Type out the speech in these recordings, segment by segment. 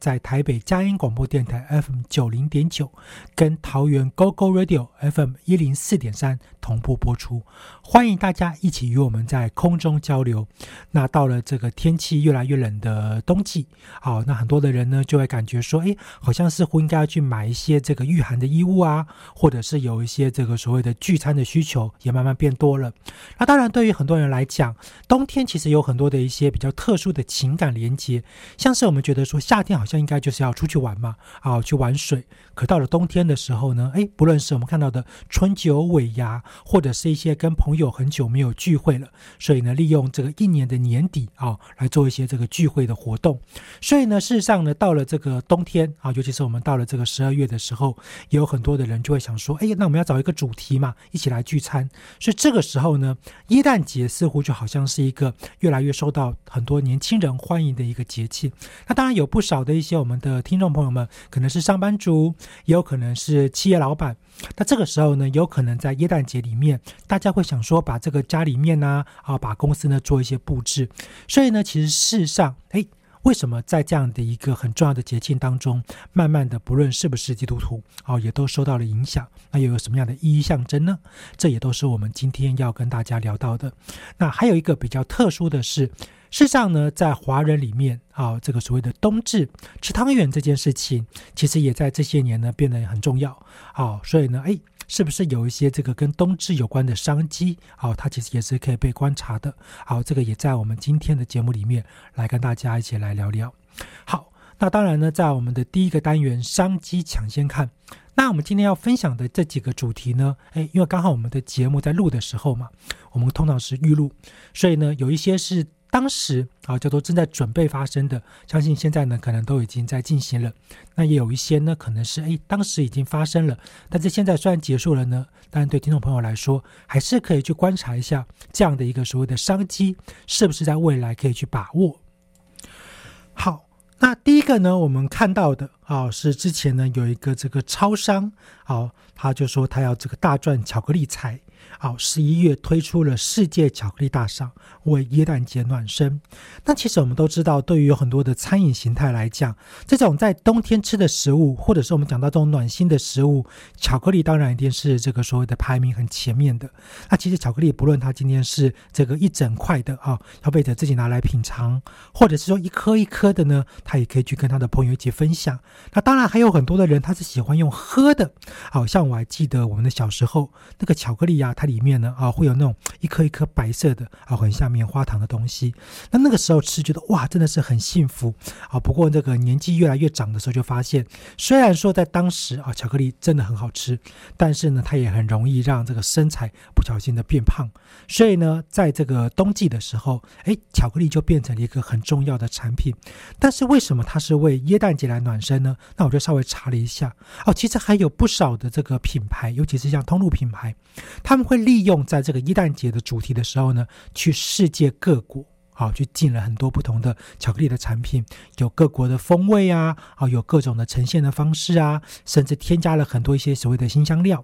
在台北佳音广播电台 FM 九零点九，跟桃园 GO GO Radio FM 一零四点三同步播出，欢迎大家一起与我们在空中交流。那到了这个天气越来越冷的冬季，好，那很多的人呢就会感觉说，哎，好像似乎应该要去买一些这个御寒的衣物啊，或者是有一些这个所谓的聚餐的需求也慢慢变多了。那当然，对于很多人来讲，冬天其实有很多的一些比较特殊的情感连接，像是我们觉得说夏天好。像应该就是要出去玩嘛，啊，去玩水。可到了冬天的时候呢，哎，不论是我们看到的春酒尾牙，或者是一些跟朋友很久没有聚会了，所以呢，利用这个一年的年底啊，来做一些这个聚会的活动。所以呢，事实上呢，到了这个冬天啊，尤其是我们到了这个十二月的时候，也有很多的人就会想说，哎，那我们要找一个主题嘛，一起来聚餐。所以这个时候呢，耶诞节似乎就好像是一个越来越受到很多年轻人欢迎的一个节气。那当然有不少的。一些我们的听众朋友们，可能是上班族，也有可能是企业老板。那这个时候呢，有可能在耶诞节里面，大家会想说，把这个家里面呢，啊，把公司呢做一些布置。所以呢，其实事实上，哎，为什么在这样的一个很重要的节庆当中，慢慢的，不论是不是基督徒，哦，也都受到了影响。那又有什么样的意义象征呢？这也都是我们今天要跟大家聊到的。那还有一个比较特殊的是。事实上呢，在华人里面啊，这个所谓的冬至吃汤圆这件事情，其实也在这些年呢变得很重要。好，所以呢，哎，是不是有一些这个跟冬至有关的商机？好，它其实也是可以被观察的。好，这个也在我们今天的节目里面来跟大家一起来聊聊。好，那当然呢，在我们的第一个单元商机抢先看，那我们今天要分享的这几个主题呢，哎，因为刚好我们的节目在录的时候嘛，我们通常是预录，所以呢，有一些是。当时啊，叫做正在准备发生的，相信现在呢，可能都已经在进行了。那也有一些呢，可能是哎，当时已经发生了，但是现在虽然结束了呢，但对听众朋友来说，还是可以去观察一下这样的一个所谓的商机，是不是在未来可以去把握。好，那第一个呢，我们看到的啊，是之前呢有一个这个超商，好，他就说他要这个大赚巧克力财。好，十一月推出了世界巧克力大赏，为耶诞节暖身。那其实我们都知道，对于很多的餐饮形态来讲，这种在冬天吃的食物，或者是我们讲到这种暖心的食物，巧克力当然一定是这个所谓的排名很前面的。那其实巧克力不论它今天是这个一整块的啊，消费者自己拿来品尝，或者是说一颗一颗的呢，他也可以去跟他的朋友一起分享。那当然还有很多的人他是喜欢用喝的，好像我还记得我们的小时候那个巧克力呀，它。里面呢啊会有那种一颗一颗白色的啊很像棉花糖的东西，那那个时候吃觉得哇真的是很幸福啊。不过这个年纪越来越长的时候就发现，虽然说在当时啊巧克力真的很好吃，但是呢它也很容易让这个身材不小心的变胖。所以呢在这个冬季的时候，哎巧克力就变成了一个很重要的产品。但是为什么它是为耶诞节来暖身呢？那我就稍微查了一下哦，其实还有不少的这个品牌，尤其是像通路品牌，他们会。利用在这个一旦节的主题的时候呢，去世界各国啊，去进了很多不同的巧克力的产品，有各国的风味啊，啊，有各种的呈现的方式啊，甚至添加了很多一些所谓的新香料。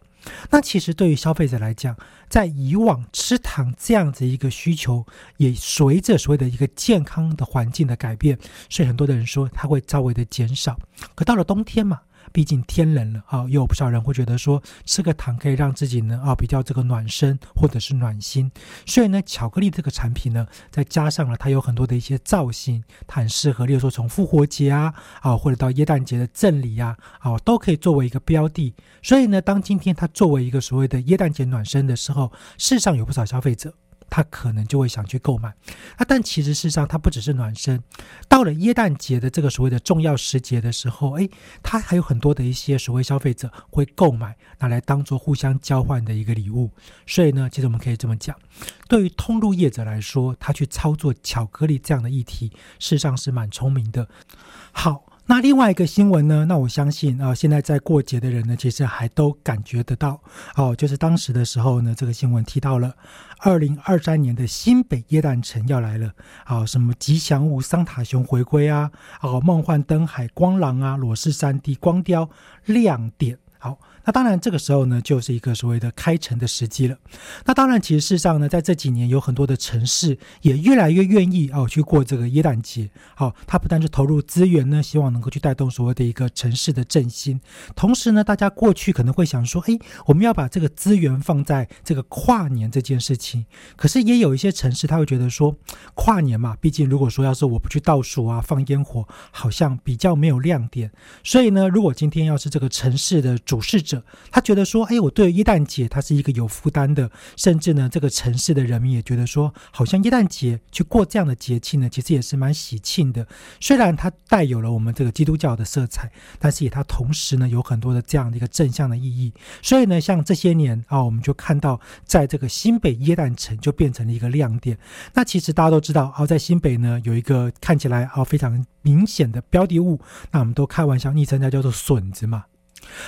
那其实对于消费者来讲，在以往吃糖这样子一个需求，也随着所谓的一个健康的环境的改变，所以很多的人说它会稍微的减少。可到了冬天嘛。毕竟天冷了啊，又有不少人会觉得说吃个糖可以让自己呢啊比较这个暖身或者是暖心，所以呢，巧克力这个产品呢，再加上了它有很多的一些造型，它很适合，例如说从复活节啊啊或者到耶诞节的赠礼啊啊都可以作为一个标的。所以呢，当今天它作为一个所谓的耶诞节暖身的时候，世上有不少消费者。他可能就会想去购买，啊，但其实事实上，它不只是暖身。到了耶诞节的这个所谓的重要时节的时候，诶，它还有很多的一些所谓消费者会购买，拿来当做互相交换的一个礼物。所以呢，其实我们可以这么讲，对于通路业者来说，他去操作巧克力这样的议题，事实上是蛮聪明的。好。那另外一个新闻呢？那我相信啊，现在在过节的人呢，其实还都感觉得到哦。就是当时的时候呢，这个新闻提到了二零二三年的新北耶诞城要来了啊，什么吉祥物桑塔熊回归啊，啊，梦幻灯海光廊啊，裸视三 D 光雕亮点。好，那当然这个时候呢，就是一个所谓的开城的时机了。那当然，其实事实上呢，在这几年有很多的城市也越来越愿意哦去过这个耶诞节。好，它不但是投入资源呢，希望能够去带动所谓的一个城市的振兴。同时呢，大家过去可能会想说，哎，我们要把这个资源放在这个跨年这件事情。可是也有一些城市他会觉得说，跨年嘛，毕竟如果说要是我不去倒数啊，放烟火，好像比较没有亮点。所以呢，如果今天要是这个城市的主事者，他觉得说，哎，我对耶诞节它是一个有负担的，甚至呢，这个城市的人民也觉得说，好像耶诞节去过这样的节气呢，其实也是蛮喜庆的。虽然它带有了我们这个基督教的色彩，但是也它同时呢，有很多的这样的一个正向的意义。所以呢，像这些年啊，我们就看到，在这个新北耶诞城就变成了一个亮点。那其实大家都知道，啊，在新北呢，有一个看起来啊非常明显的标的物，那我们都开玩笑昵称它叫做笋子嘛。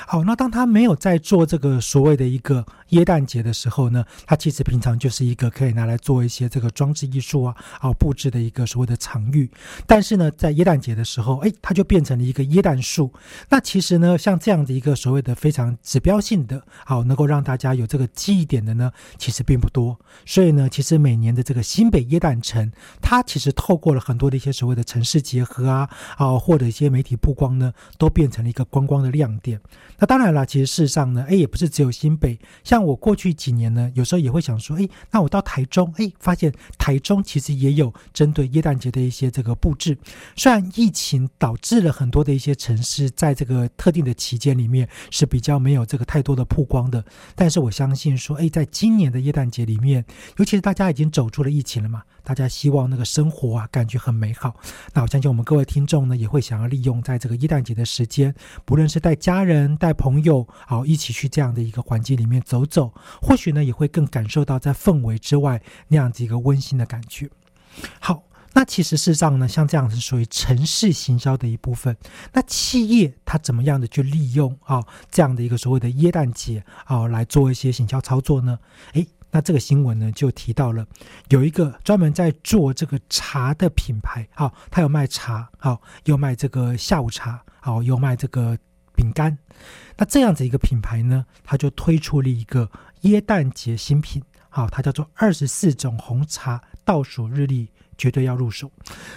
好，那当他没有在做这个所谓的一个耶诞节的时候呢，它其实平常就是一个可以拿来做一些这个装置艺术啊，啊布置的一个所谓的场域。但是呢，在耶诞节的时候，哎，它就变成了一个耶诞树。那其实呢，像这样的一个所谓的非常指标性的，好能够让大家有这个记忆点的呢，其实并不多。所以呢，其实每年的这个新北耶诞城，它其实透过了很多的一些所谓的城市结合啊，啊或者一些媒体曝光呢，都变成了一个观光的亮点。那当然了，其实事实上呢，哎，也不是只有新北。像我过去几年呢，有时候也会想说，哎，那我到台中，哎，发现台中其实也有针对耶诞节的一些这个布置。虽然疫情导致了很多的一些城市在这个特定的期间里面是比较没有这个太多的曝光的，但是我相信说，哎，在今年的耶诞节里面，尤其是大家已经走出了疫情了嘛。大家希望那个生活啊，感觉很美好。那我相信我们各位听众呢，也会想要利用在这个一诞节的时间，不论是带家人、带朋友，好一起去这样的一个环境里面走走，或许呢，也会更感受到在氛围之外那样子一个温馨的感觉。好，那其实事实上呢，像这样是属于城市行销的一部分。那企业它怎么样的去利用啊这样的一个所谓的耶诞节啊来做一些行销操作呢？诶。那这个新闻呢，就提到了有一个专门在做这个茶的品牌，好，他有卖茶，好，又卖这个下午茶，好，又卖这个饼干。那这样子一个品牌呢，他就推出了一个耶诞节新品，好，它叫做二十四种红茶倒数日历。绝对要入手。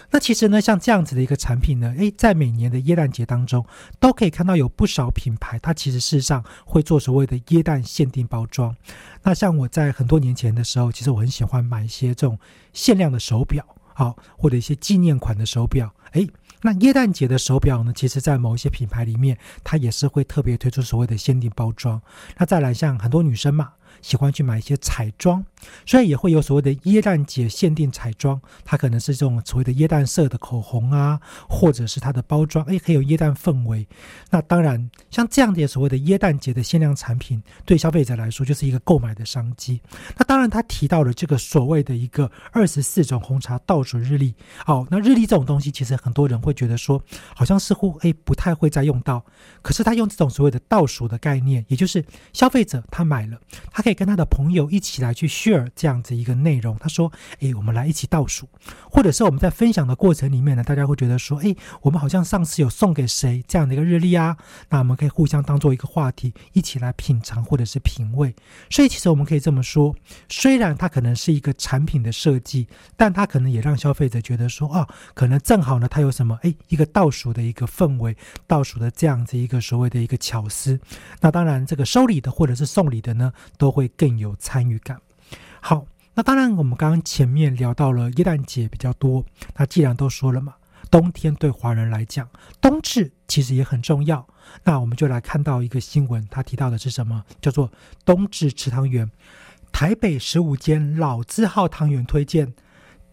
那其实呢，像这样子的一个产品呢，诶，在每年的耶诞节当中，都可以看到有不少品牌，它其实事实上会做所谓的耶诞限定包装。那像我在很多年前的时候，其实我很喜欢买一些这种限量的手表，好，或者一些纪念款的手表。诶，那耶诞节的手表呢，其实在某一些品牌里面，它也是会特别推出所谓的限定包装。那再来像很多女生嘛。喜欢去买一些彩妆，所以也会有所谓的耶诞节限定彩妆，它可能是这种所谓的耶诞色的口红啊，或者是它的包装，哎，很有耶诞氛围。那当然，像这样的所谓的耶诞节的限量产品，对消费者来说就是一个购买的商机。那当然，他提到了这个所谓的一个二十四种红茶倒数日历。哦，那日历这种东西，其实很多人会觉得说，好像似乎哎不太会再用到。可是他用这种所谓的倒数的概念，也就是消费者他买了他。可以跟他的朋友一起来去 share 这样子一个内容。他说：“诶，我们来一起倒数，或者是我们在分享的过程里面呢，大家会觉得说，诶，我们好像上次有送给谁这样的一个日历啊？那我们可以互相当做一个话题，一起来品尝或者是品味。所以其实我们可以这么说，虽然它可能是一个产品的设计，但它可能也让消费者觉得说，哦，可能正好呢，它有什么？诶，一个倒数的一个氛围，倒数的这样子一个所谓的一个巧思。那当然，这个收礼的或者是送礼的呢，都会更有参与感。好，那当然，我们刚刚前面聊到了耶诞节比较多。那既然都说了嘛，冬天对华人来讲，冬至其实也很重要。那我们就来看到一个新闻，它提到的是什么？叫做冬至吃汤圆。台北十五间老字号汤圆推荐。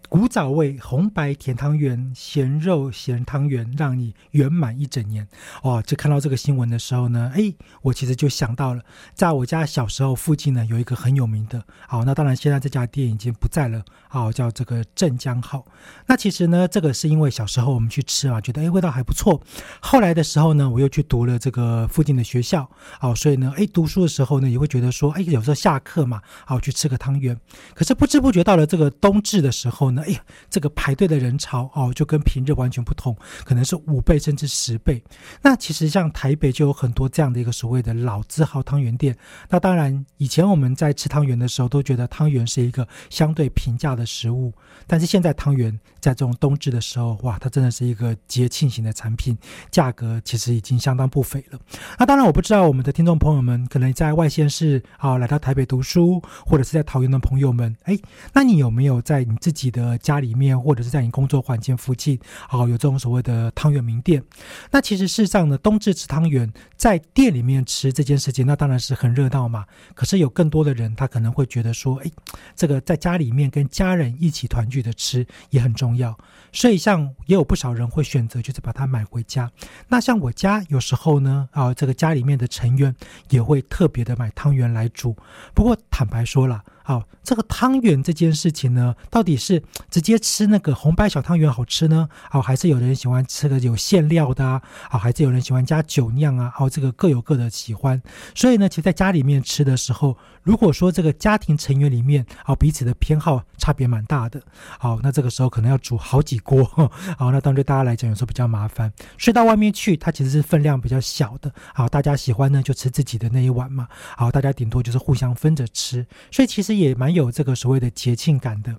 古早味红白甜汤圆、咸肉咸汤圆，让你圆满一整年。哦，就看到这个新闻的时候呢，哎，我其实就想到了，在我家小时候附近呢，有一个很有名的。好，那当然现在这家店已经不在了。好，叫这个镇江号。那其实呢，这个是因为小时候我们去吃啊，觉得哎味道还不错。后来的时候呢，我又去读了这个附近的学校。好，所以呢，哎，读书的时候呢，也会觉得说，哎，有时候下课嘛，好去吃个汤圆。可是不知不觉到了这个冬至的时候呢。哎呀，这个排队的人潮哦，就跟平日完全不同，可能是五倍甚至十倍。那其实像台北就有很多这样的一个所谓的老字号汤圆店。那当然，以前我们在吃汤圆的时候，都觉得汤圆是一个相对平价的食物。但是现在汤圆在这种冬至的时候，哇，它真的是一个节庆型的产品，价格其实已经相当不菲了。那当然，我不知道我们的听众朋友们可能在外县市啊，来到台北读书，或者是在桃园的朋友们，哎，那你有没有在你自己的呃家里面，或者是在你工作环境附近，哦，有这种所谓的汤圆名店。那其实事实上呢，冬至吃汤圆，在店里面吃这件事情，那当然是很热闹嘛。可是有更多的人，他可能会觉得说，哎，这个在家里面跟家人一起团聚的吃也很重要。所以像也有不少人会选择就是把它买回家。那像我家有时候呢，啊，这个家里面的成员也会特别的买汤圆来煮。不过坦白说了。好，这个汤圆这件事情呢，到底是直接吃那个红白小汤圆好吃呢？好，还是有人喜欢吃个有馅料的啊？好，还是有人喜欢加酒酿啊？好，这个各有各的喜欢。所以呢，其实在家里面吃的时候，如果说这个家庭成员里面啊彼此的偏好差别蛮大的，好，那这个时候可能要煮好几锅，好，那当然对大家来讲有时候比较麻烦。所以到外面去，它其实是分量比较小的，好，大家喜欢呢就吃自己的那一碗嘛，好，大家顶多就是互相分着吃。所以其实。也蛮有这个所谓的节庆感的。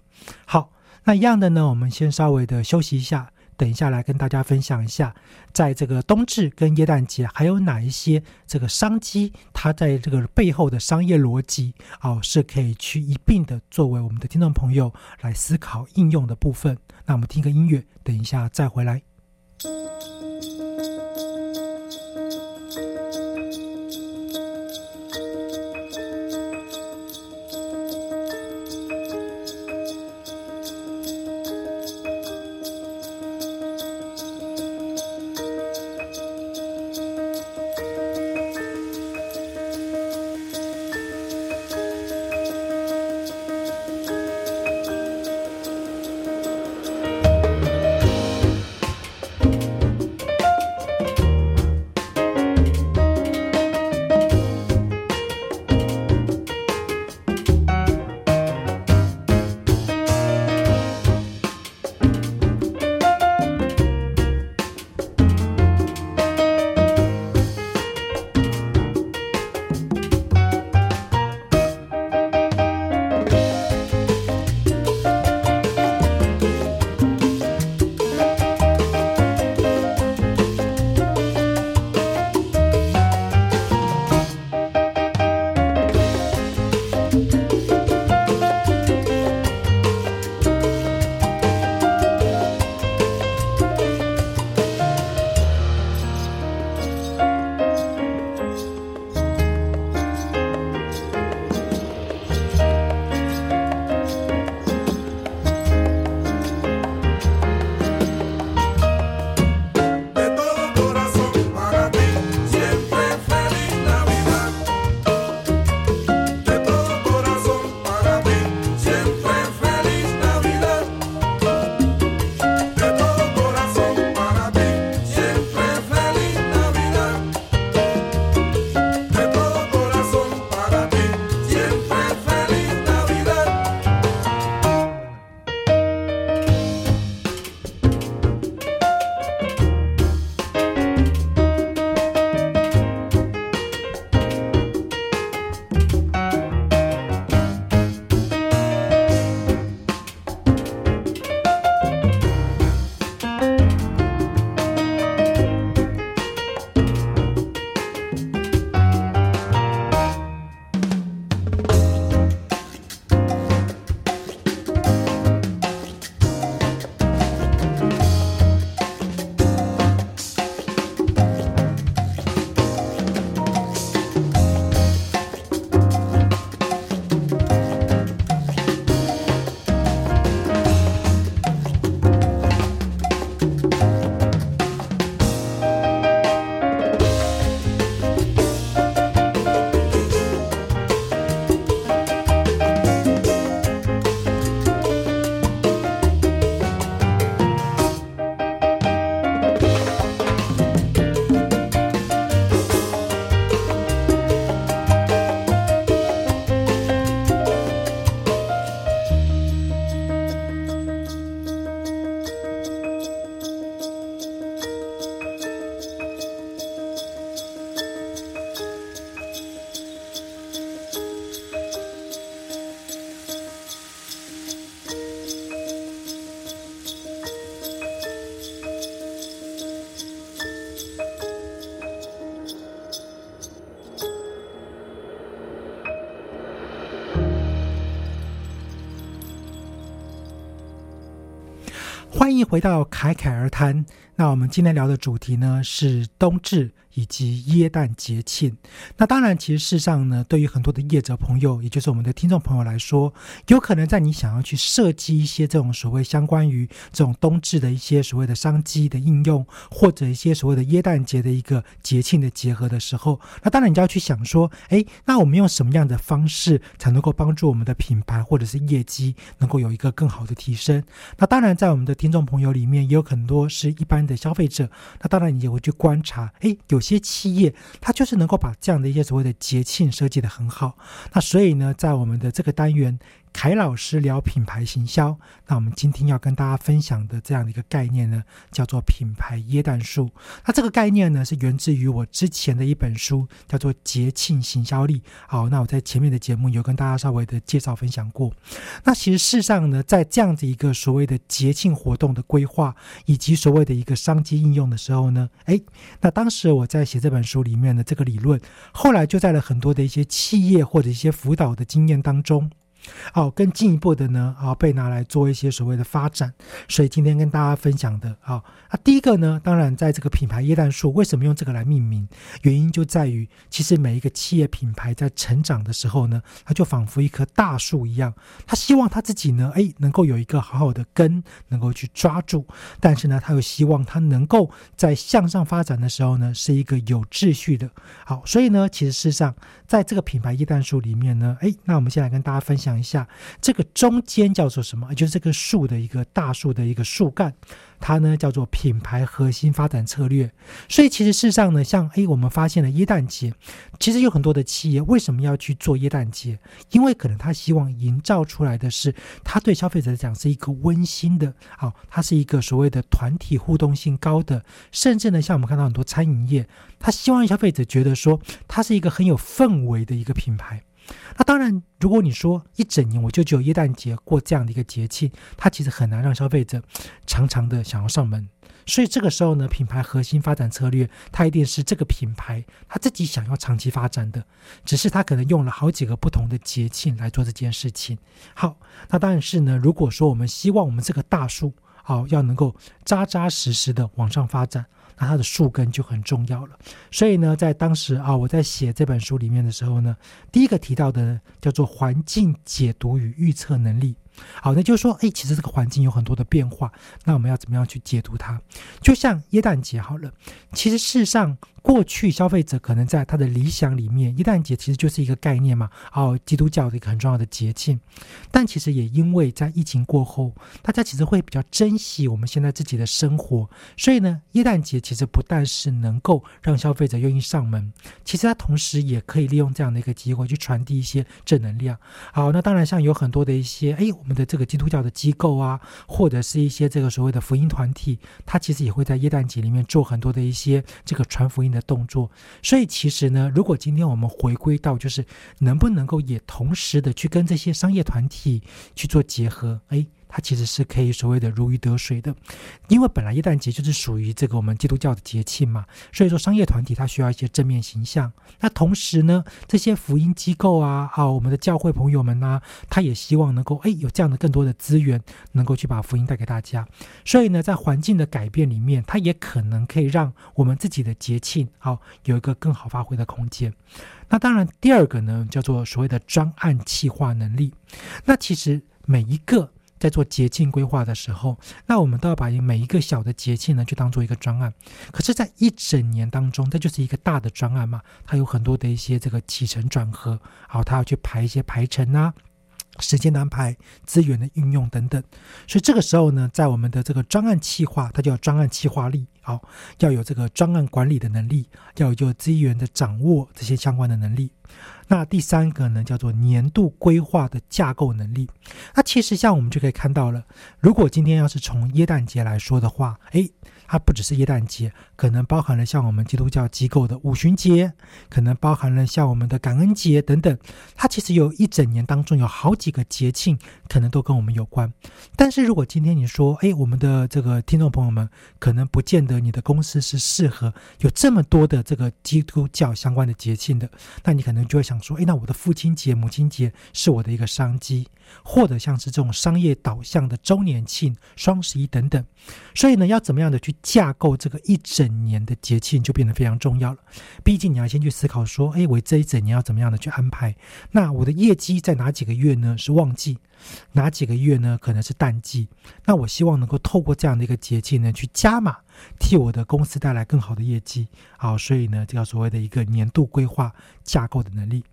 好，那一样的呢，我们先稍微的休息一下，等一下来跟大家分享一下，在这个冬至跟耶诞节还有哪一些这个商机，它在这个背后的商业逻辑哦，是可以去一并的作为我们的听众朋友来思考应用的部分。那我们听个音乐，等一下再回来。一回到侃侃而谈。那我们今天聊的主题呢是冬至以及耶诞节庆。那当然，其实事实上呢，对于很多的业者朋友，也就是我们的听众朋友来说，有可能在你想要去设计一些这种所谓相关于这种冬至的一些所谓的商机的应用，或者一些所谓的耶诞节的一个节庆的结合的时候，那当然你就要去想说，哎，那我们用什么样的方式才能够帮助我们的品牌或者是业绩能够有一个更好的提升？那当然，在我们的听众朋友里面，也有很多是一般的消费者。那当然，你也会去观察，哎，有些企业它就是能够把这样的一些所谓的节庆设计的很好。那所以呢，在我们的这个单元。凯老师聊品牌行销，那我们今天要跟大家分享的这样的一个概念呢，叫做品牌椰蛋树。那这个概念呢，是源自于我之前的一本书，叫做《节庆行销力》。好，那我在前面的节目有跟大家稍微的介绍分享过。那其实事实上呢，在这样子一个所谓的节庆活动的规划，以及所谓的一个商机应用的时候呢，哎，那当时我在写这本书里面的这个理论，后来就在了很多的一些企业或者一些辅导的经验当中。好，更进一步的呢，啊，被拿来做一些所谓的发展。所以今天跟大家分享的，啊，那第一个呢，当然在这个品牌椰蛋树，为什么用这个来命名？原因就在于，其实每一个企业品牌在成长的时候呢，它就仿佛一棵大树一样，它希望它自己呢，哎，能够有一个好好的根，能够去抓住。但是呢，它又希望它能够在向上发展的时候呢，是一个有秩序的。好，所以呢，其实事实上，在这个品牌椰蛋树里面呢，哎，那我们先来跟大家分享。一下这个中间叫做什么？就是这个树的一个大树的一个树干。它呢叫做品牌核心发展策略，所以其实事实上呢，像诶，我们发现了耶诞节，其实有很多的企业为什么要去做耶诞节？因为可能他希望营造出来的是，他对消费者来讲是一个温馨的，好，它是一个所谓的团体互动性高的，甚至呢，像我们看到很多餐饮业，他希望消费者觉得说，它是一个很有氛围的一个品牌。那当然，如果你说一整年我就只有耶诞节过这样的一个节庆，它其实很难让消费者常常的想要上门。所以这个时候呢，品牌核心发展策略，它一定是这个品牌它自己想要长期发展的，只是它可能用了好几个不同的节庆来做这件事情。好，那当然是呢，如果说我们希望我们这个大树好要能够扎扎实实的往上发展。那它的树根就很重要了，所以呢，在当时啊，我在写这本书里面的时候呢，第一个提到的叫做环境解读与预测能力。好，那就是说，哎，其实这个环境有很多的变化，那我们要怎么样去解读它？就像耶诞节好了，其实事实上。过去消费者可能在他的理想里面，一旦节其实就是一个概念嘛，哦，基督教的一个很重要的节庆。但其实也因为在疫情过后，大家其实会比较珍惜我们现在自己的生活，所以呢，耶诞节其实不但是能够让消费者愿意上门，其实它同时也可以利用这样的一个机会去传递一些正能量。好，那当然像有很多的一些，哎，我们的这个基督教的机构啊，或者是一些这个所谓的福音团体，它其实也会在耶诞节里面做很多的一些这个传福音。的动作，所以其实呢，如果今天我们回归到，就是能不能够也同时的去跟这些商业团体去做结合，哎。它其实是可以所谓的如鱼得水的，因为本来耶诞节就是属于这个我们基督教的节庆嘛，所以说商业团体它需要一些正面形象。那同时呢，这些福音机构啊，啊，我们的教会朋友们呢，他也希望能够哎有这样的更多的资源，能够去把福音带给大家。所以呢，在环境的改变里面，它也可能可以让我们自己的节庆好有一个更好发挥的空间。那当然，第二个呢，叫做所谓的专案企划能力。那其实每一个。在做节庆规划的时候，那我们都要把每一个小的节庆呢，就当做一个专案。可是，在一整年当中，这就是一个大的专案嘛，它有很多的一些这个起承转合，好，它要去排一些排程啊。时间的安排、资源的运用等等，所以这个时候呢，在我们的这个专案企划，它叫专案企划力，好，要有这个专案管理的能力，要有资源的掌握这些相关的能力。那第三个呢，叫做年度规划的架构能力。那其实像我们就可以看到了，如果今天要是从耶诞节来说的话，诶。它不只是耶诞节，可能包含了像我们基督教机构的五旬节，可能包含了像我们的感恩节等等。它其实有一整年当中有好几个节庆，可能都跟我们有关。但是如果今天你说，哎，我们的这个听众朋友们可能不见得得你的公司是适合有这么多的这个基督教相关的节庆的，那你可能就会想说，诶，那我的父亲节、母亲节是我的一个商机，或者像是这种商业导向的周年庆、双十一等等。所以呢，要怎么样的去架构这个一整年的节庆，就变得非常重要了。毕竟你要先去思考说，诶，我这一整年要怎么样的去安排？那我的业绩在哪几个月呢？是旺季？哪几个月呢？可能是淡季。那我希望能够透过这样的一个节气呢，去加码，替我的公司带来更好的业绩。好，所以呢，这叫所谓的一个年度规划架构的能力。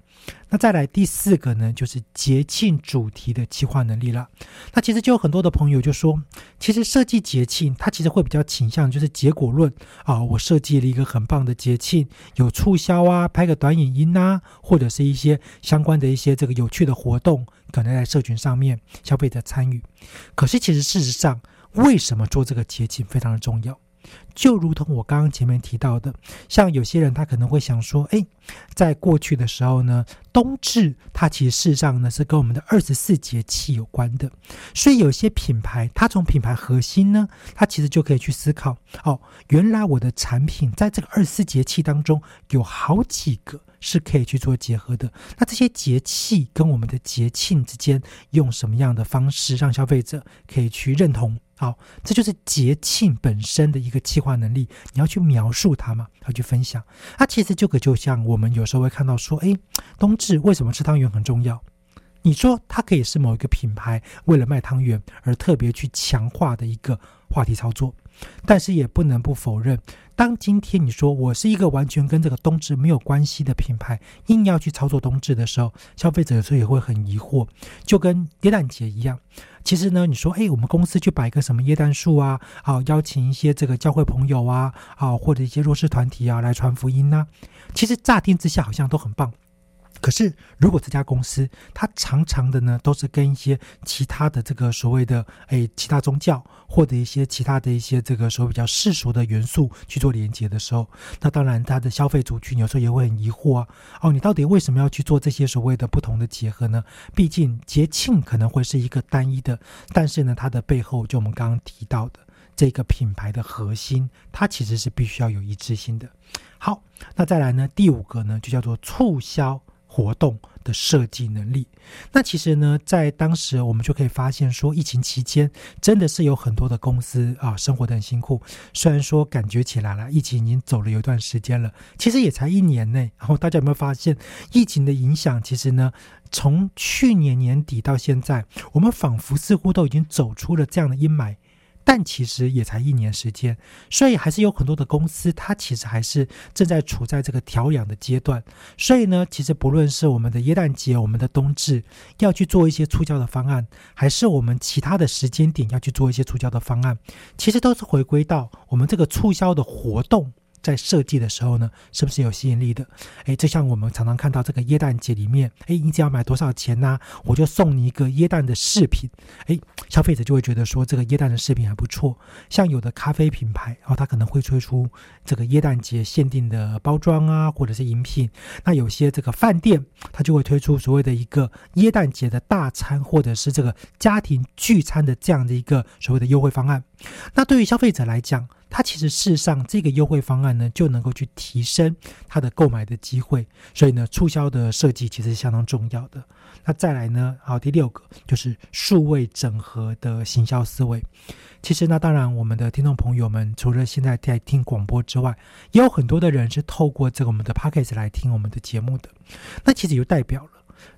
那再来第四个呢，就是节庆主题的计划能力了。那其实就有很多的朋友就说，其实设计节庆，它其实会比较倾向就是结果论啊。我设计了一个很棒的节庆，有促销啊，拍个短影音啊，或者是一些相关的一些这个有趣的活动，可能在社群上面消费者参与。可是其实事实上，为什么做这个节庆非常的重要？就如同我刚刚前面提到的，像有些人他可能会想说，哎，在过去的时候呢，冬至它其实事实上呢是跟我们的二十四节气有关的，所以有些品牌它从品牌核心呢，它其实就可以去思考，哦，原来我的产品在这个二十四节气当中有好几个是可以去做结合的，那这些节气跟我们的节庆之间用什么样的方式让消费者可以去认同？好，这就是节庆本身的一个企划。化能力。你要去描述它嘛，要去分享。它其实就可就像我们有时候会看到说，哎，冬至为什么吃汤圆很重要？你说它可以是某一个品牌为了卖汤圆而特别去强化的一个话题操作。但是也不能不否认，当今天你说我是一个完全跟这个冬至没有关系的品牌，硬要去操作冬至的时候，消费者有时候也会很疑惑，就跟耶诞节一样。其实呢，你说，哎，我们公司去摆个什么耶诞树啊，好邀请一些这个教会朋友啊，啊或者一些弱势团体啊来传福音呢，其实乍听之下好像都很棒。可是，如果这家公司它常常的呢，都是跟一些其他的这个所谓的诶其他宗教或者一些其他的一些这个所谓比较世俗的元素去做连接的时候，那当然它的消费族群有时候也会很疑惑啊。哦，你到底为什么要去做这些所谓的不同的结合呢？毕竟节庆可能会是一个单一的，但是呢，它的背后就我们刚刚提到的这个品牌的核心，它其实是必须要有一致性的。好，那再来呢，第五个呢，就叫做促销。活动的设计能力，那其实呢，在当时我们就可以发现，说疫情期间真的是有很多的公司啊，生活的很辛苦。虽然说感觉起来了，疫情已经走了有一段时间了，其实也才一年内。然后大家有没有发现，疫情的影响，其实呢，从去年年底到现在，我们仿佛似乎都已经走出了这样的阴霾。但其实也才一年时间，所以还是有很多的公司，它其实还是正在处在这个调养的阶段。所以呢，其实不论是我们的耶诞节、我们的冬至，要去做一些促销的方案，还是我们其他的时间点要去做一些促销的方案，其实都是回归到我们这个促销的活动。在设计的时候呢，是不是有吸引力的？诶，就像我们常常看到这个耶诞节里面，诶，你只要买多少钱呢，我就送你一个耶诞的饰品。诶，消费者就会觉得说这个耶诞的饰品还不错。像有的咖啡品牌，然后它可能会推出这个耶诞节限定的包装啊，或者是饮品。那有些这个饭店，它就会推出所谓的一个耶诞节的大餐，或者是这个家庭聚餐的这样的一个所谓的优惠方案。那对于消费者来讲，它其实事实上这个优惠方案呢，就能够去提升它的购买的机会，所以呢，促销的设计其实是相当重要的。那再来呢，好，第六个就是数位整合的行销思维。其实那，当然我们的听众朋友们，除了现在在听广播之外，也有很多的人是透过这个我们的 p o c k e t 来听我们的节目的。那其实就代表了。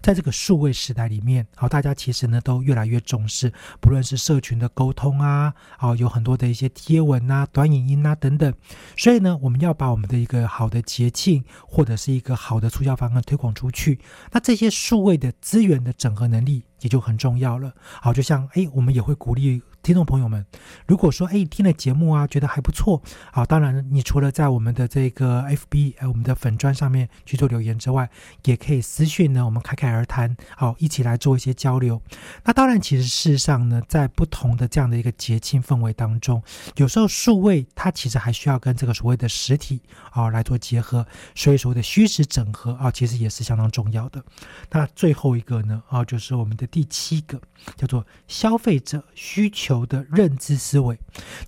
在这个数位时代里面，好，大家其实呢都越来越重视，不论是社群的沟通啊，好，有很多的一些贴文啊、短影音啊等等，所以呢，我们要把我们的一个好的节庆或者是一个好的促销方案推广出去，那这些数位的资源的整合能力也就很重要了。好，就像哎，我们也会鼓励。听众朋友们，如果说哎听了节目啊，觉得还不错，好，当然你除了在我们的这个 FB 哎我们的粉砖上面去做留言之外，也可以私讯呢，我们侃侃而谈，好，一起来做一些交流。那当然，其实事实上呢，在不同的这样的一个节庆氛围当中，有时候数位它其实还需要跟这个所谓的实体啊来做结合，所以所谓的虚实整合啊，其实也是相当重要的。那最后一个呢啊，就是我们的第七个叫做消费者需求。求的认知思维。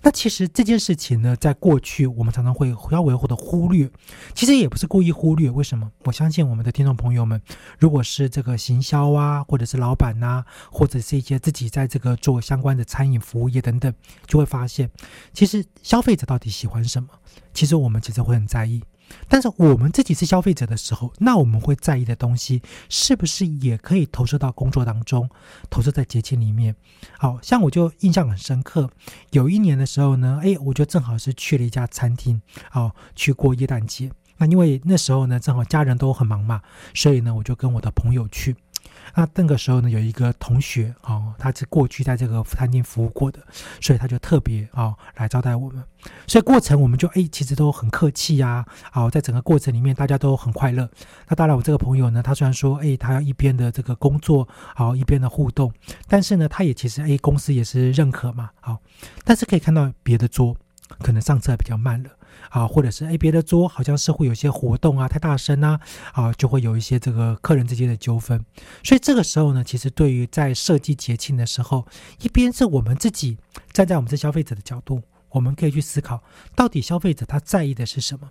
那其实这件事情呢，在过去我们常常会稍微或者忽略，其实也不是故意忽略。为什么？我相信我们的听众朋友们，如果是这个行销啊，或者是老板呐，或者是一些自己在这个做相关的餐饮服务业等等，就会发现，其实消费者到底喜欢什么，其实我们其实会很在意。但是我们自己是消费者的时候，那我们会在意的东西，是不是也可以投射到工作当中，投射在节庆里面？好像我就印象很深刻，有一年的时候呢，哎，我就正好是去了一家餐厅，哦，去过耶诞节。那因为那时候呢，正好家人都很忙嘛，所以呢，我就跟我的朋友去。那那个时候呢，有一个同学哦，他是过去在这个餐厅服务过的，所以他就特别哦来招待我们。所以过程我们就哎，其实都很客气呀。好，在整个过程里面，大家都很快乐。那当然，我这个朋友呢，他虽然说哎，他要一边的这个工作，好一边的互动，但是呢，他也其实哎，公司也是认可嘛。好，但是可以看到别的桌可能上车比较慢了。啊，或者是诶，别的桌好像是会有些活动啊，太大声呐，啊，就会有一些这个客人之间的纠纷。所以这个时候呢，其实对于在设计节庆的时候，一边是我们自己站在我们这消费者的角度，我们可以去思考，到底消费者他在意的是什么。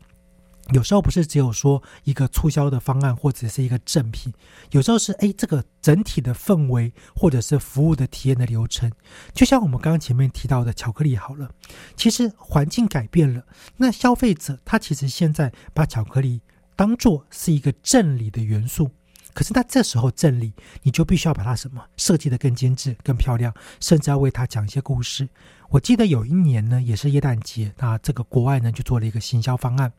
有时候不是只有说一个促销的方案或者是一个赠品，有时候是哎这个整体的氛围或者是服务的体验的流程，就像我们刚刚前面提到的巧克力好了，其实环境改变了，那消费者他其实现在把巧克力当做是一个赠礼的元素。可是，那这时候赠礼，你就必须要把它什么设计的更精致、更漂亮，甚至要为他讲一些故事。我记得有一年呢，也是耶诞节，那这个国外呢就做了一个行销方案，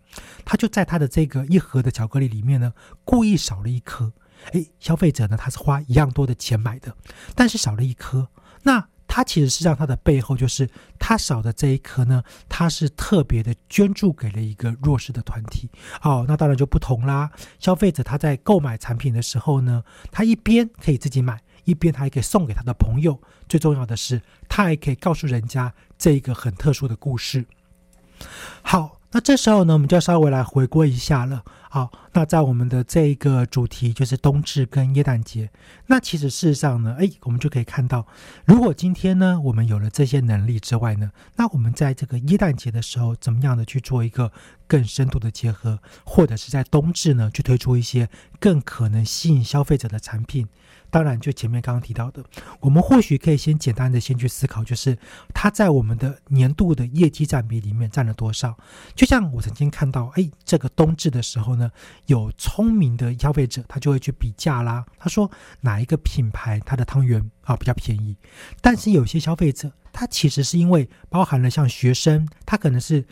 他就在他的这个一盒的巧克力里面呢，故意少了一颗。诶，消费者呢他是花一样多的钱买的，但是少了一颗。那他其实是让他的背后，就是他少的这一颗呢，他是特别的捐助给了一个弱势的团体。哦，那当然就不同啦。消费者他在购买产品的时候呢，他一边可以自己买，一边他还可以送给他的朋友。最重要的是，他还可以告诉人家这一个很特殊的故事。好。那这时候呢，我们就要稍微来回顾一下了。好，那在我们的这一个主题就是冬至跟耶诞节。那其实事实上呢，哎，我们就可以看到，如果今天呢，我们有了这些能力之外呢，那我们在这个耶诞节的时候，怎么样的去做一个更深度的结合，或者是在冬至呢，去推出一些更可能吸引消费者的产品。当然，就前面刚刚提到的，我们或许可以先简单的先去思考，就是它在我们的年度的业绩占比里面占了多少。就像我曾经看到，哎，这个冬至的时候呢，有聪明的消费者，他就会去比价啦。他说哪一个品牌它的汤圆啊比较便宜，但是有些消费者。他其实是因为包含了像学生，他可能是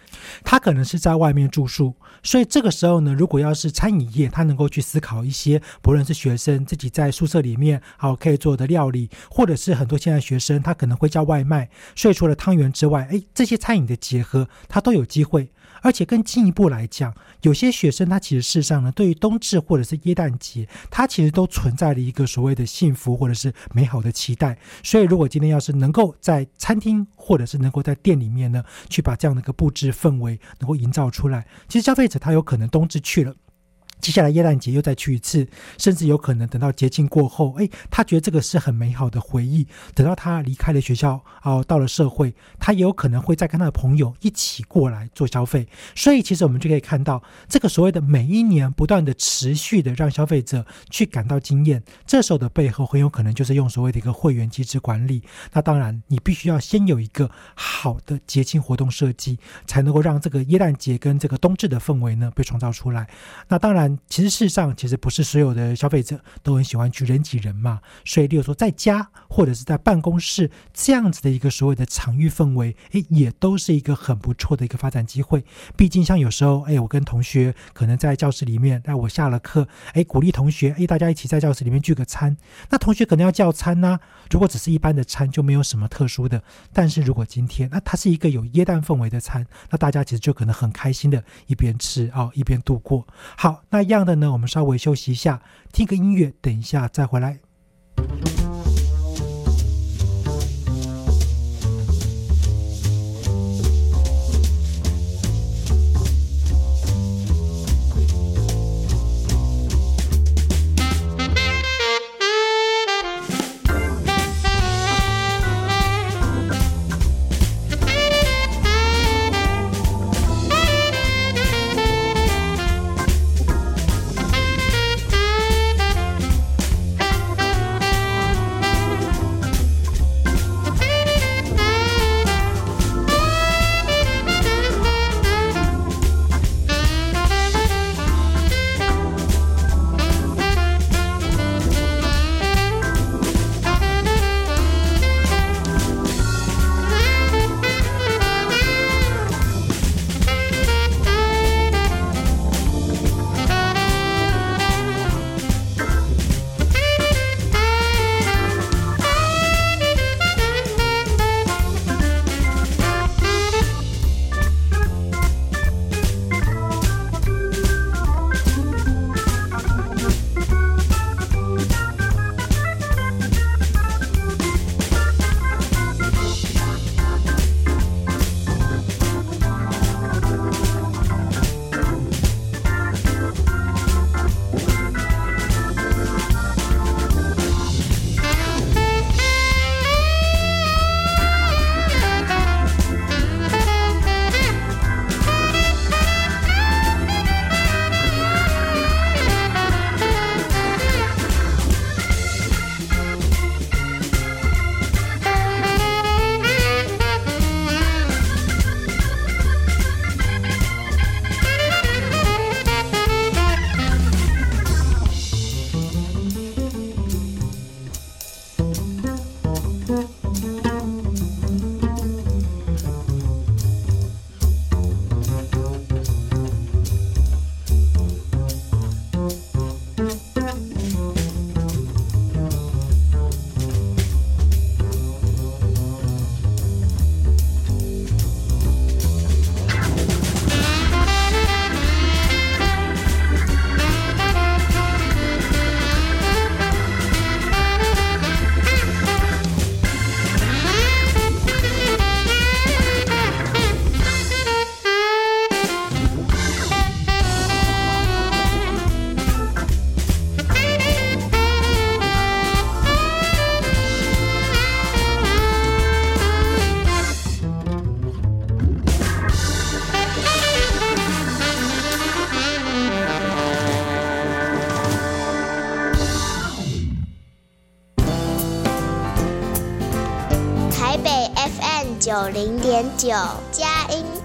他可能是在外面住宿，所以这个时候呢，如果要是餐饮业，他能够去思考一些，不论是学生自己在宿舍里面好可以做的料理，或者是很多现在学生他可能会叫外卖，所以除了汤圆之外，哎，这些餐饮的结合，他都有机会。而且更进一步来讲，有些学生他其实事实上呢，对于冬至或者是耶诞节，他其实都存在了一个所谓的幸福或者是美好的期待。所以，如果今天要是能够在餐厅或者是能够在店里面呢，去把这样的一个布置氛围能够营造出来，其实消费者他有可能冬至去了。接下来耶诞节又再去一次，甚至有可能等到节庆过后，哎，他觉得这个是很美好的回忆。等到他离开了学校，哦，到了社会，他也有可能会再跟他的朋友一起过来做消费。所以，其实我们就可以看到，这个所谓的每一年不断的持续的让消费者去感到惊艳，这时候的背后很有可能就是用所谓的一个会员机制管理。那当然，你必须要先有一个好的节庆活动设计，才能够让这个耶诞节跟这个冬至的氛围呢被创造出来。那当然。其实事实上，其实不是所有的消费者都很喜欢去人挤人嘛。所以，例如说在家或者是在办公室这样子的一个所谓的场域氛围，诶，也都是一个很不错的一个发展机会。毕竟，像有时候，诶，我跟同学可能在教室里面，那我下了课，诶，鼓励同学，诶，大家一起在教室里面聚个餐。那同学可能要叫餐呢，如果只是一般的餐，就没有什么特殊的。但是如果今天，那它是一个有椰蛋氛围的餐，那大家其实就可能很开心的一边吃啊，一边度过。好，那。那样的呢？我们稍微休息一下，听个音乐，等一下再回来。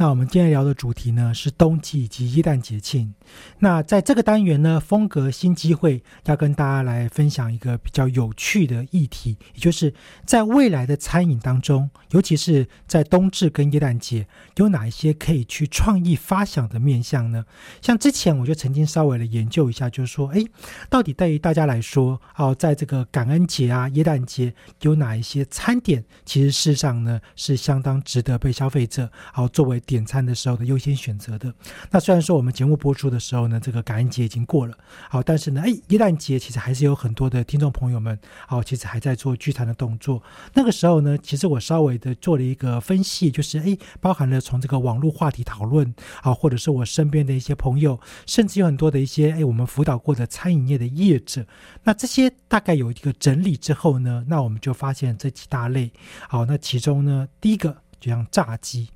那我们今天聊的主题呢是冬季以及耶诞节庆。那在这个单元呢，风格新机会要跟大家来分享一个比较有趣的议题，也就是在未来的餐饮当中，尤其是在冬至跟耶诞节，有哪一些可以去创意发想的面向呢？像之前我就曾经稍微的研究一下，就是说，哎，到底对于大家来说，哦，在这个感恩节啊、耶诞节，有哪一些餐点，其实事实上呢是相当值得被消费者好作为。点餐的时候的优先选择的，那虽然说我们节目播出的时候呢，这个感恩节已经过了，好，但是呢，哎，耶诞节其实还是有很多的听众朋友们，好，其实还在做聚餐的动作。那个时候呢，其实我稍微的做了一个分析，就是哎，包含了从这个网络话题讨论，啊，或者是我身边的一些朋友，甚至有很多的一些哎，我们辅导过的餐饮业的业者，那这些大概有一个整理之后呢，那我们就发现这几大类，好，那其中呢，第一个就像炸鸡。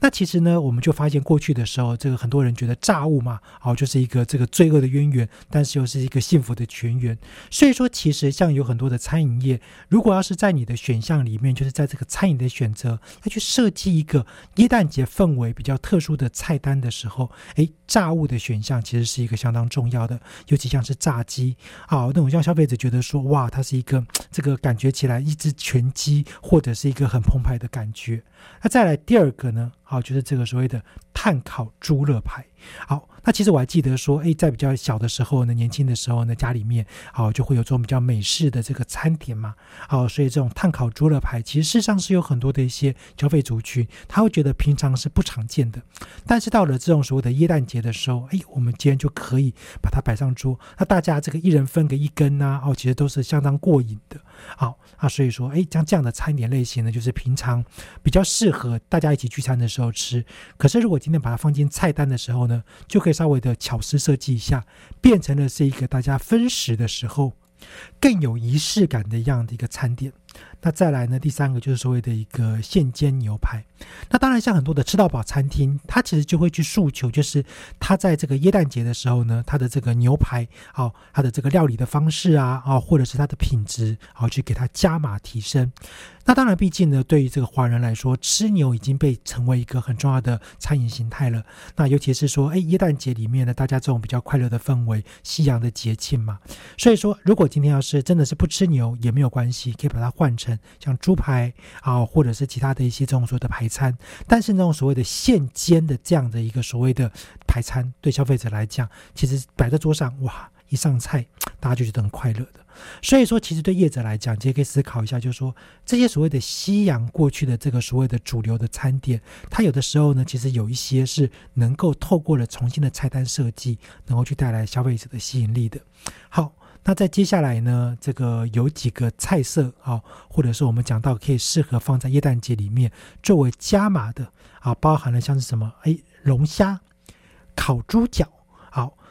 那其实呢，我们就发现过去的时候，这个很多人觉得炸物嘛，哦，就是一个这个罪恶的渊源，但是又是一个幸福的泉源。所以说，其实像有很多的餐饮业，如果要是在你的选项里面，就是在这个餐饮的选择，要去设计一个耶诞节氛围比较特殊的菜单的时候，诶，炸物的选项其实是一个相当重要的，尤其像是炸鸡，好，那种让消费者觉得说，哇，它是一个这个感觉起来一只全鸡，或者是一个很澎湃的感觉。那再来第二个呢？好，就是这个所谓的碳烤猪肋排。好。那其实我还记得说，哎，在比较小的时候呢，年轻的时候呢，家里面好就会有这种比较美式的这个餐点嘛，好，所以这种碳烤猪肋排，其实事实上是有很多的一些消费族群，他会觉得平常是不常见的，但是到了这种所谓的耶诞节的时候，哎，我们今天就可以把它摆上桌，那大家这个一人分个一根呐，哦，其实都是相当过瘾的，好，那所以说，哎，像这样的餐点类型呢，就是平常比较适合大家一起聚餐的时候吃，可是如果今天把它放进菜单的时候呢，就可以。稍微的巧思设计一下，变成了是一个大家分食的时候更有仪式感的一样的一个餐点。那再来呢？第三个就是所谓的一个现煎牛排。那当然，像很多的吃到饱餐厅，它其实就会去诉求，就是它在这个耶诞节的时候呢，它的这个牛排，哦，它的这个料理的方式啊，哦，或者是它的品质，哦，去给它加码提升。那当然，毕竟呢，对于这个华人来说，吃牛已经被成为一个很重要的餐饮形态了。那尤其是说，哎，耶诞节里面呢，大家这种比较快乐的氛围，西洋的节庆嘛。所以说，如果今天要是真的是不吃牛也没有关系，可以把它换成像猪排啊，或者是其他的一些这种所谓的排餐。但是那种所谓的现煎的这样的一个所谓的排餐，对消费者来讲，其实摆在桌上，哇，一上菜，大家就觉得很快乐的。所以说，其实对业者来讲，其实可以思考一下，就是说这些所谓的西洋过去的这个所谓的主流的餐点，它有的时候呢，其实有一些是能够透过了重新的菜单设计，能够去带来消费者的吸引力的。好，那在接下来呢，这个有几个菜色啊，或者是我们讲到可以适合放在耶诞节里面作为加码的啊，包含了像是什么，哎，龙虾、烤猪脚。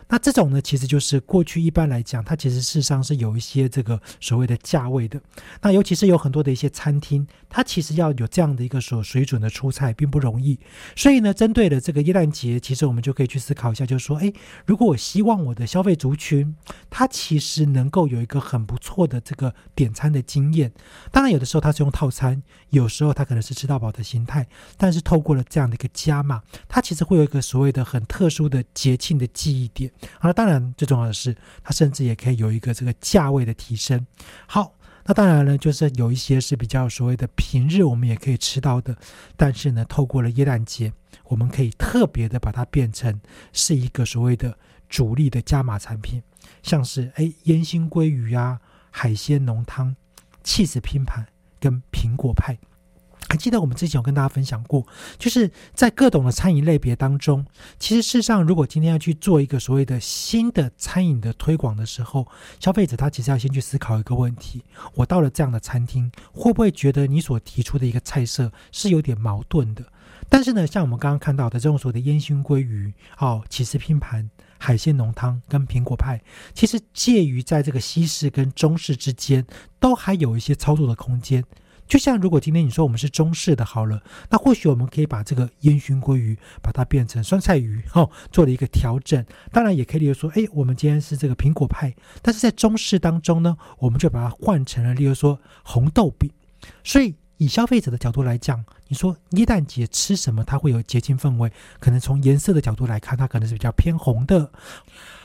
那这种呢，其实就是过去一般来讲，它其实事实上是有一些这个所谓的价位的。那尤其是有很多的一些餐厅，它其实要有这样的一个所水准的出菜，并不容易。所以呢，针对了这个耶诞节，其实我们就可以去思考一下，就是说，哎，如果我希望我的消费族群，它其实能够有一个很不错的这个点餐的经验。当然，有的时候它是用套餐，有时候它可能是吃到饱的形态。但是透过了这样的一个加码，它其实会有一个所谓的很特殊的节庆的记忆点。好了，当然最重要的是，它甚至也可以有一个这个价位的提升。好，那当然呢，就是有一些是比较所谓的平日我们也可以吃到的，但是呢，透过了耶诞节，我们可以特别的把它变成是一个所谓的主力的加码产品，像是哎烟熏鲑鱼啊、海鲜浓汤、气死拼盘跟苹果派。还记得我们之前有跟大家分享过，就是在各种的餐饮类别当中，其实事实上，如果今天要去做一个所谓的新的餐饮的推广的时候，消费者他其实要先去思考一个问题：我到了这样的餐厅，会不会觉得你所提出的一个菜色是有点矛盾的？但是呢，像我们刚刚看到的这种所谓的烟熏鲑鱼、哦起司拼盘、海鲜浓汤跟苹果派，其实介于在这个西式跟中式之间，都还有一些操作的空间。就像如果今天你说我们是中式的，好了，那或许我们可以把这个烟熏鲑鱼把它变成酸菜鱼，哦，做了一个调整。当然也可以例如说，哎，我们今天是这个苹果派，但是在中式当中呢，我们就把它换成了例如说红豆饼。所以以消费者的角度来讲，你说耶诞节吃什么，它会有节庆氛围？可能从颜色的角度来看，它可能是比较偏红的。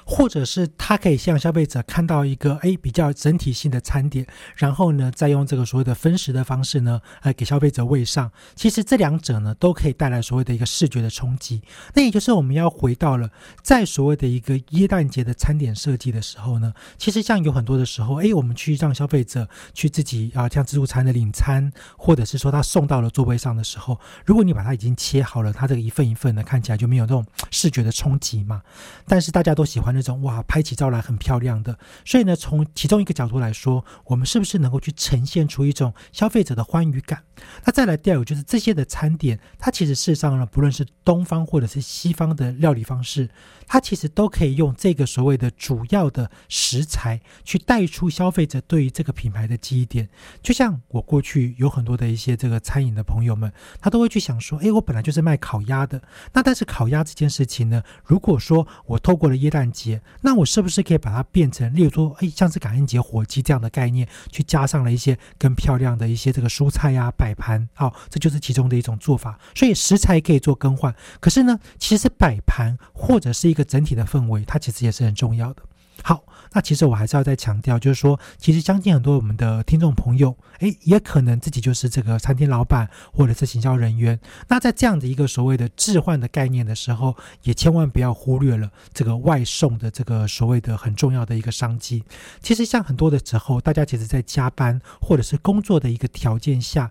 或者是他可以向消费者看到一个诶比较整体性的餐点，然后呢再用这个所谓的分食的方式呢，来给消费者喂上。其实这两者呢都可以带来所谓的一个视觉的冲击。那也就是我们要回到了在所谓的一个耶诞节的餐点设计的时候呢，其实像有很多的时候，诶，我们去让消费者去自己啊像自助餐的领餐，或者是说他送到了座位上的时候，如果你把它已经切好了，它这个一份一份的看起来就没有这种视觉的冲击嘛。但是大家都喜欢那种哇，拍起照来很漂亮的，所以呢，从其中一个角度来说，我们是不是能够去呈现出一种消费者的欢愉感？那再来第二个就是这些的餐点，它其实事实上呢，不论是东方或者是西方的料理方式。它其实都可以用这个所谓的主要的食材去带出消费者对于这个品牌的记忆点。就像我过去有很多的一些这个餐饮的朋友们，他都会去想说：，诶，我本来就是卖烤鸭的，那但是烤鸭这件事情呢，如果说我透过了耶诞节，那我是不是可以把它变成，例如说，哎，像是感恩节火鸡这样的概念，去加上了一些更漂亮的一些这个蔬菜呀摆盘，好，这就是其中的一种做法。所以食材可以做更换，可是呢，其实摆盘或者是一个。整体的氛围，它其实也是很重要的。好，那其实我还是要再强调，就是说，其实相信很多我们的听众朋友，诶，也可能自己就是这个餐厅老板或者是行销人员。那在这样的一个所谓的置换的概念的时候，也千万不要忽略了这个外送的这个所谓的很重要的一个商机。其实像很多的时候，大家其实在加班或者是工作的一个条件下。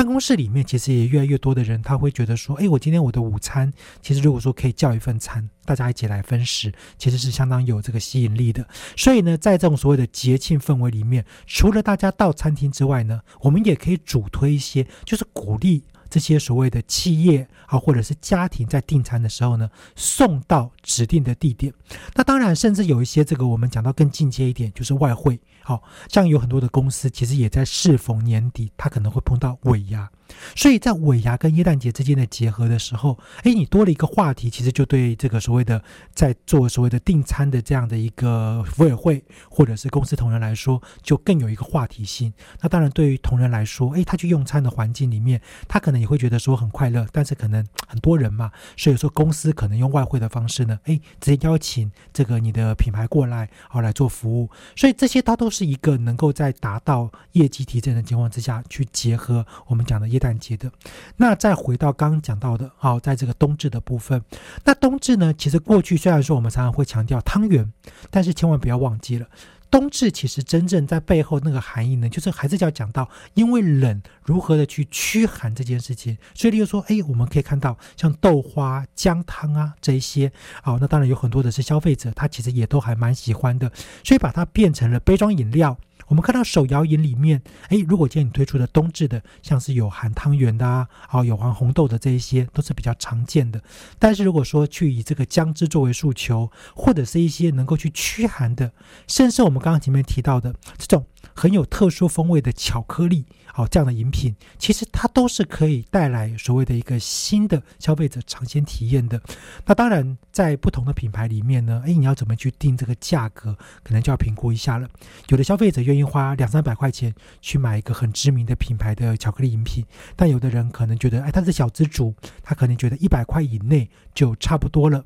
办公室里面其实也越来越多的人，他会觉得说：“哎，我今天我的午餐，其实如果说可以叫一份餐，大家一起来分食，其实是相当有这个吸引力的。”所以呢，在这种所谓的节庆氛围里面，除了大家到餐厅之外呢，我们也可以主推一些，就是鼓励这些所谓的企业啊，或者是家庭在订餐的时候呢，送到指定的地点。那当然，甚至有一些这个我们讲到更进阶一点，就是外汇。好像有很多的公司，其实也在适逢年底，它可能会碰到尾牙。所以在尾牙跟耶诞节之间的结合的时候，哎，你多了一个话题，其实就对这个所谓的在做所谓的订餐的这样的一个服委会或者是公司同仁来说，就更有一个话题性。那当然，对于同仁来说，哎，他去用餐的环境里面，他可能也会觉得说很快乐。但是可能很多人嘛，所以说公司可能用外汇的方式呢，哎，直接邀请这个你的品牌过来，好来做服务。所以这些它都是一个能够在达到业绩提振的情况之下去结合我们讲的业。诞节的，那再回到刚刚讲到的，好，在这个冬至的部分，那冬至呢，其实过去虽然说我们常常会强调汤圆，但是千万不要忘记了，冬至其实真正在背后那个含义呢，就是还是要讲到，因为冷如何的去驱寒这件事情，所以例如说，哎，我们可以看到像豆花、姜汤啊这一些，好，那当然有很多的是消费者，他其实也都还蛮喜欢的，所以把它变成了杯装饮料。我们看到手摇饮里面，哎，如果今天你推出的冬至的，像是有含汤圆的啊，哦，有含红豆的这一些，都是比较常见的。但是如果说去以这个姜汁作为诉求，或者是一些能够去驱寒的，甚至我们刚刚前面提到的这种很有特殊风味的巧克力。好，这样的饮品其实它都是可以带来所谓的一个新的消费者尝鲜体验的。那当然，在不同的品牌里面呢，诶，你要怎么去定这个价格，可能就要评估一下了。有的消费者愿意花两三百块钱去买一个很知名的品牌的巧克力饮品，但有的人可能觉得，哎，他是小资主，他可能觉得一百块以内就差不多了。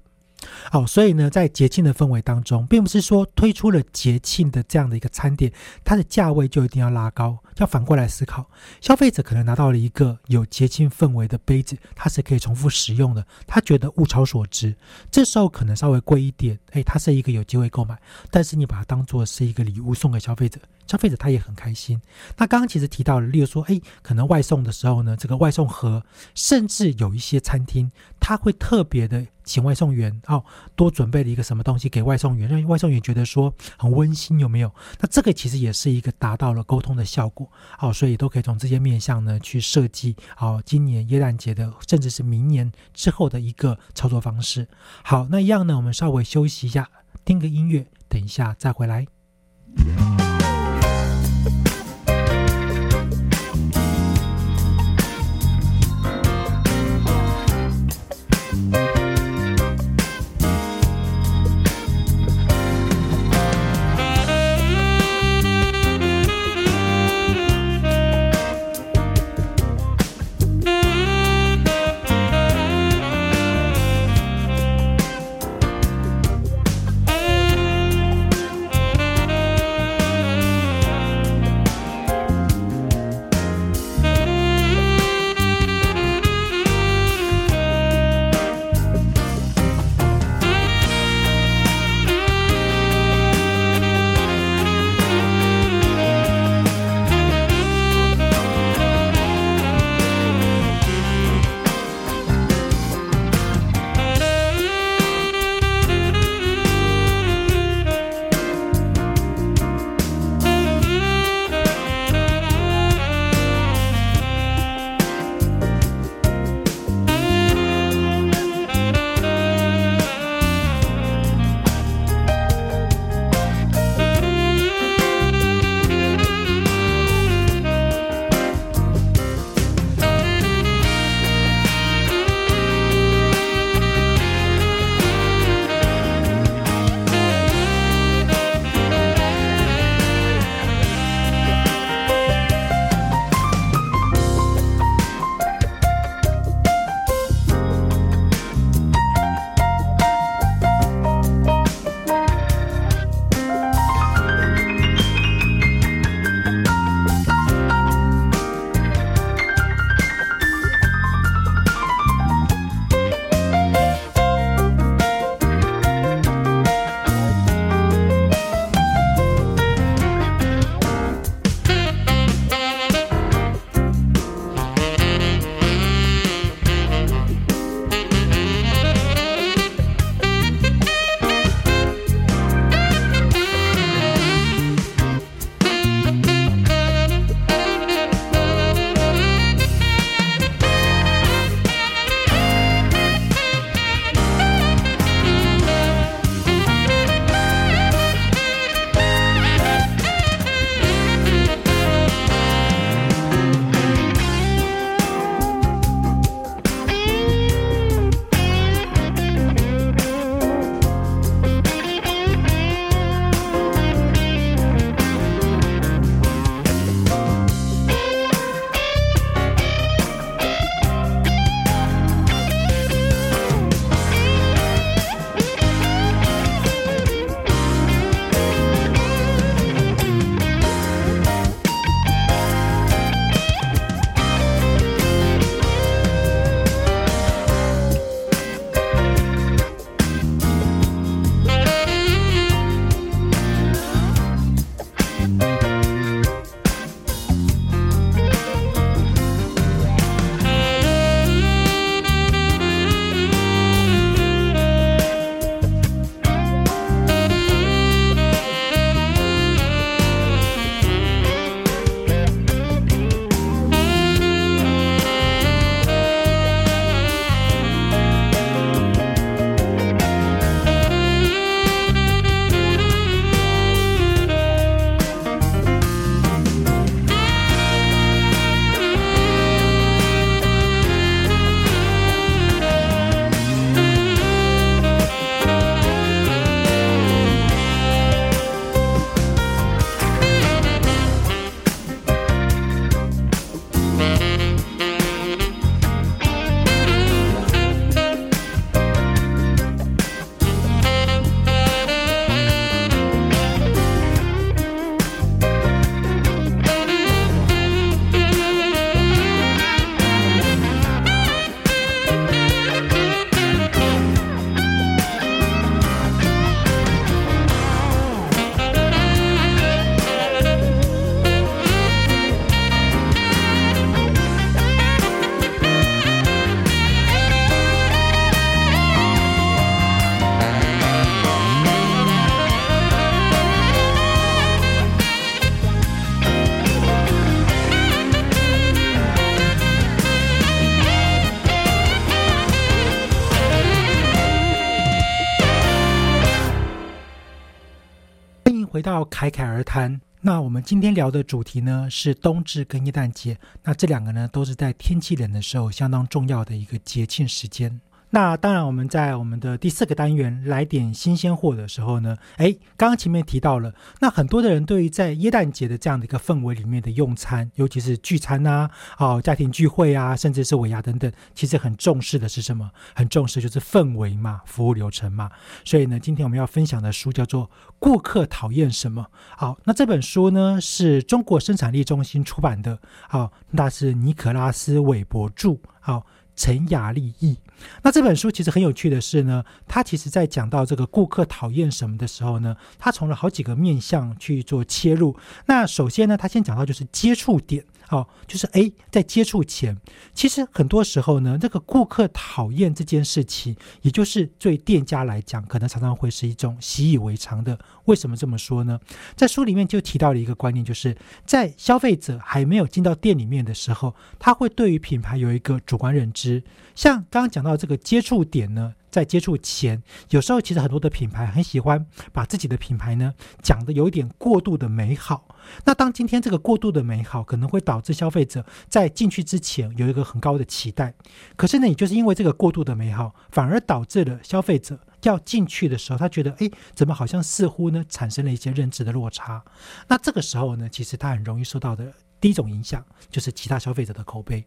好，所以呢，在节庆的氛围当中，并不是说推出了节庆的这样的一个餐点，它的价位就一定要拉高。要反过来思考，消费者可能拿到了一个有节庆氛围的杯子，它是可以重复使用的，他觉得物超所值。这时候可能稍微贵一点，哎，它是一个有机会购买。但是你把它当做是一个礼物送给消费者，消费者他也很开心。那刚刚其实提到了，例如说，哎，可能外送的时候呢，这个外送盒，甚至有一些餐厅，他会特别的请外送员哦，多准备了一个什么东西给外送员，让外送员觉得说很温馨，有没有？那这个其实也是一个达到了沟通的效果，好，所以都可以从这些面向呢去设计，好，今年耶诞节的，甚至是明年之后的一个操作方式。好，那一样呢，我们稍微休息一下，听个音乐，等一下再回来。要侃侃而谈。那我们今天聊的主题呢是冬至跟耶诞节。那这两个呢都是在天气冷的时候相当重要的一个节庆时间。那当然，我们在我们的第四个单元来点新鲜货的时候呢，哎，刚刚前面提到了，那很多的人对于在耶诞节的这样的一个氛围里面的用餐，尤其是聚餐呐，哦，家庭聚会啊，甚至是尾牙等等，其实很重视的是什么？很重视就是氛围嘛，服务流程嘛。所以呢，今天我们要分享的书叫做《顾客讨厌什么》。好，那这本书呢是中国生产力中心出版的，好，那是尼可拉斯·韦伯著，好。陈雅丽意。那这本书其实很有趣的是呢，他其实在讲到这个顾客讨厌什么的时候呢，他从了好几个面向去做切入。那首先呢，他先讲到就是接触点。好，就是诶，在接触前，其实很多时候呢，这个顾客讨厌这件事情，也就是对店家来讲，可能常常会是一种习以为常的。为什么这么说呢？在书里面就提到了一个观念，就是在消费者还没有进到店里面的时候，他会对于品牌有一个主观认知。像刚刚讲到这个接触点呢。在接触前，有时候其实很多的品牌很喜欢把自己的品牌呢讲的有一点过度的美好。那当今天这个过度的美好可能会导致消费者在进去之前有一个很高的期待，可是呢，也就是因为这个过度的美好，反而导致了消费者要进去的时候，他觉得哎，怎么好像似乎呢产生了一些认知的落差？那这个时候呢，其实他很容易受到的第一种影响就是其他消费者的口碑。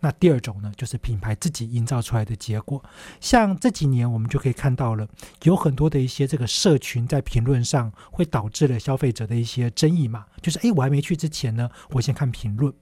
那第二种呢，就是品牌自己营造出来的结果。像这几年，我们就可以看到了，有很多的一些这个社群在评论上会导致了消费者的一些争议嘛。就是诶，我还没去之前呢，我先看评论。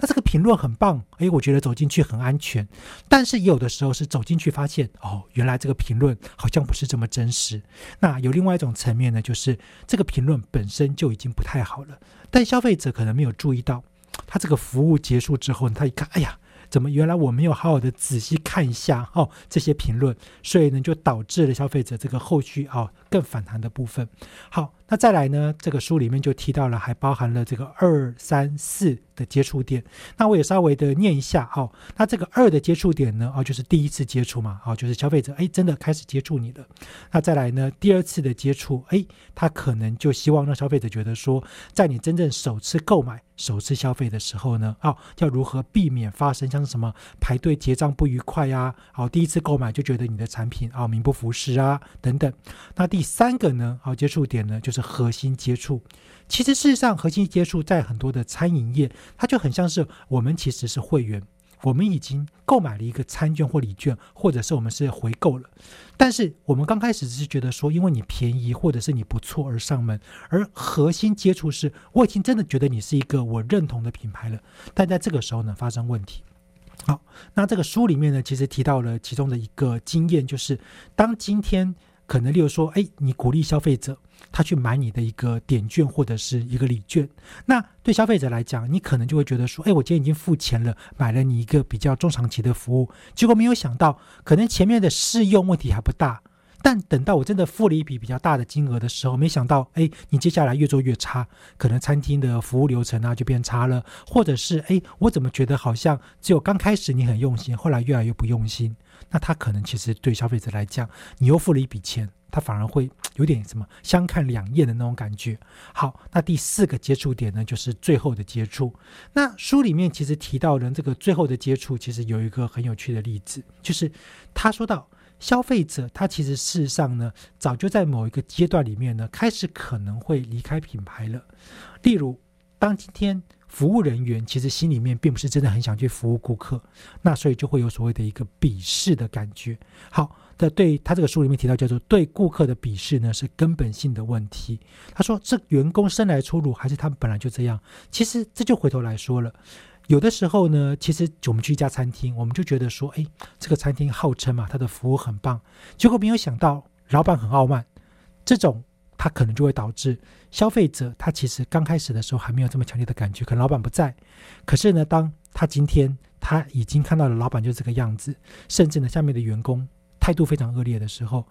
那这个评论很棒，诶，我觉得走进去很安全。但是有的时候是走进去发现，哦，原来这个评论好像不是这么真实。那有另外一种层面呢，就是这个评论本身就已经不太好了，但消费者可能没有注意到，他这个服务结束之后，他一看，哎呀。怎么？原来我没有好好的仔细看一下哦，这些评论，所以呢，就导致了消费者这个后续啊更反弹的部分。好，那再来呢，这个书里面就提到了，还包含了这个二三四的接触点。那我也稍微的念一下哦。那这个二的接触点呢，哦，就是第一次接触嘛，哦，就是消费者哎真的开始接触你了。那再来呢，第二次的接触，哎，他可能就希望让消费者觉得说，在你真正首次购买。首次消费的时候呢，哦，要如何避免发生像什么排队结账不愉快呀？好，第一次购买就觉得你的产品啊名不符实啊等等。那第三个呢，好接触点呢就是核心接触。其实事实上，核心接触在很多的餐饮业，它就很像是我们其实是会员。我们已经购买了一个餐券或礼券，或者是我们是回购了，但是我们刚开始是觉得说，因为你便宜或者是你不错而上门，而核心接触是，我已经真的觉得你是一个我认同的品牌了，但在这个时候呢，发生问题。好，那这个书里面呢，其实提到了其中的一个经验，就是当今天。可能例如说，哎，你鼓励消费者他去买你的一个点券或者是一个礼券，那对消费者来讲，你可能就会觉得说，哎，我今天已经付钱了，买了你一个比较中长期的服务，结果没有想到，可能前面的试用问题还不大，但等到我真的付了一笔比较大的金额的时候，没想到，哎，你接下来越做越差，可能餐厅的服务流程啊就变差了，或者是，哎，我怎么觉得好像只有刚开始你很用心，后来越来越不用心。那他可能其实对消费者来讲，你又付了一笔钱，他反而会有点什么相看两厌的那种感觉。好，那第四个接触点呢，就是最后的接触。那书里面其实提到的这个最后的接触，其实有一个很有趣的例子，就是他说到消费者他其实事实上呢，早就在某一个阶段里面呢，开始可能会离开品牌了。例如，当今天。服务人员其实心里面并不是真的很想去服务顾客，那所以就会有所谓的一个鄙视的感觉。好，的对他这个书里面提到叫做对顾客的鄙视呢是根本性的问题。他说这员工生来粗鲁还是他们本来就这样？其实这就回头来说了，有的时候呢，其实我们去一家餐厅，我们就觉得说，哎，这个餐厅号称嘛，它的服务很棒，结果没有想到老板很傲慢，这种。他可能就会导致消费者，他其实刚开始的时候还没有这么强烈的感觉，可能老板不在。可是呢，当他今天他已经看到了老板就这个样子，甚至呢下面的员工态度非常恶劣的时候，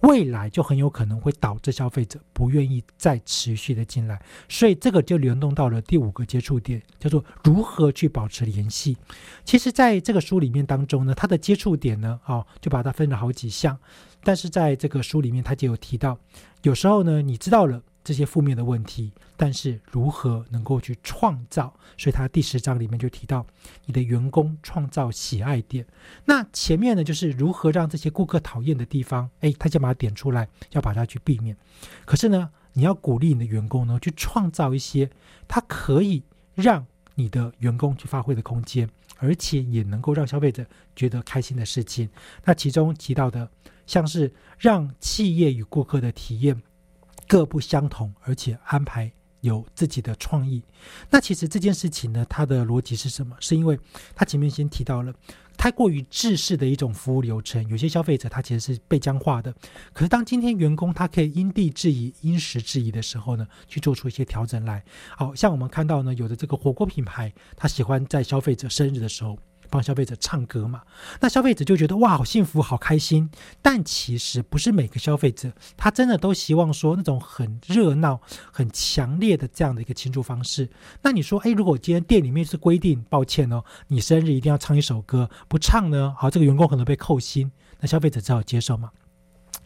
未来就很有可能会导致消费者不愿意再持续的进来。所以这个就联动到了第五个接触点，叫做如何去保持联系。其实在这个书里面当中呢，它的接触点呢，哦，就把它分了好几项。但是在这个书里面，他就有提到，有时候呢，你知道了这些负面的问题，但是如何能够去创造？所以他第十章里面就提到，你的员工创造喜爱点。那前面呢，就是如何让这些顾客讨厌的地方，哎，他先把它点出来，要把它去避免。可是呢，你要鼓励你的员工呢，去创造一些他可以让你的员工去发挥的空间，而且也能够让消费者觉得开心的事情。那其中提到的，像是让企业与顾客的体验。各不相同，而且安排有自己的创意。那其实这件事情呢，它的逻辑是什么？是因为他前面先提到了太过于制式的一种服务流程，有些消费者他其实是被僵化的。可是当今天员工他可以因地制宜、因时制宜的时候呢，去做出一些调整来。好像我们看到呢，有的这个火锅品牌，他喜欢在消费者生日的时候。帮消费者唱歌嘛，那消费者就觉得哇，好幸福，好开心。但其实不是每个消费者，他真的都希望说那种很热闹、很强烈的这样的一个庆祝方式。那你说，哎，如果今天店里面是规定，抱歉哦，你生日一定要唱一首歌，不唱呢，好，这个员工可能被扣薪，那消费者只好接受嘛。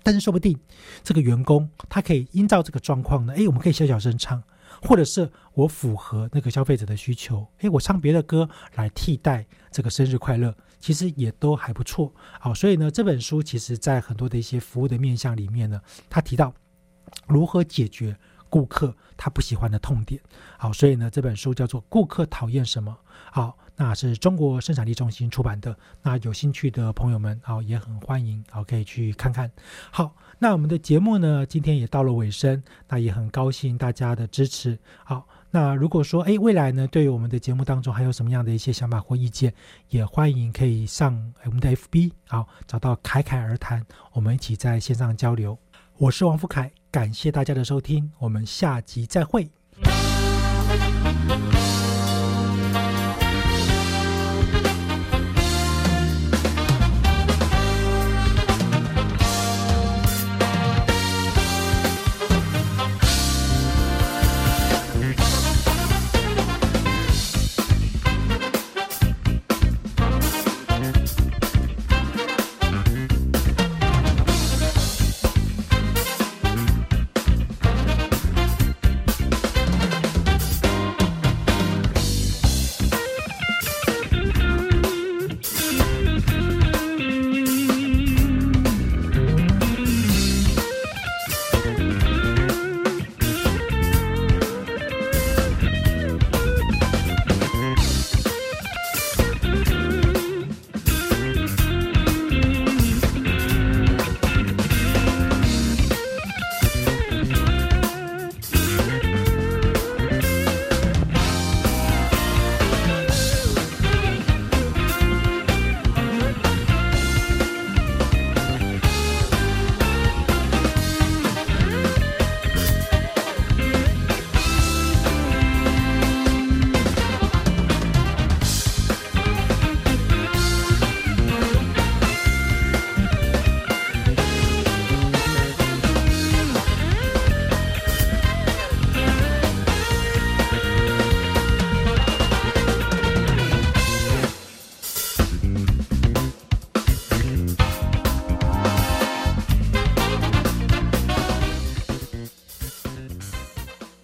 但是说不定这个员工他可以依照这个状况呢，哎，我们可以小小声唱。或者是我符合那个消费者的需求，诶，我唱别的歌来替代这个生日快乐，其实也都还不错。好，所以呢，这本书其实在很多的一些服务的面向里面呢，他提到如何解决顾客他不喜欢的痛点。好，所以呢，这本书叫做《顾客讨厌什么》。好。那是中国生产力中心出版的，那有兴趣的朋友们啊，也很欢迎，好可以去看看。好，那我们的节目呢，今天也到了尾声，那也很高兴大家的支持。好，那如果说哎，未来呢，对于我们的节目当中还有什么样的一些想法或意见，也欢迎可以上我们的 FB，好找到凯凯而谈，我们一起在线上交流。我是王富凯，感谢大家的收听，我们下集再会。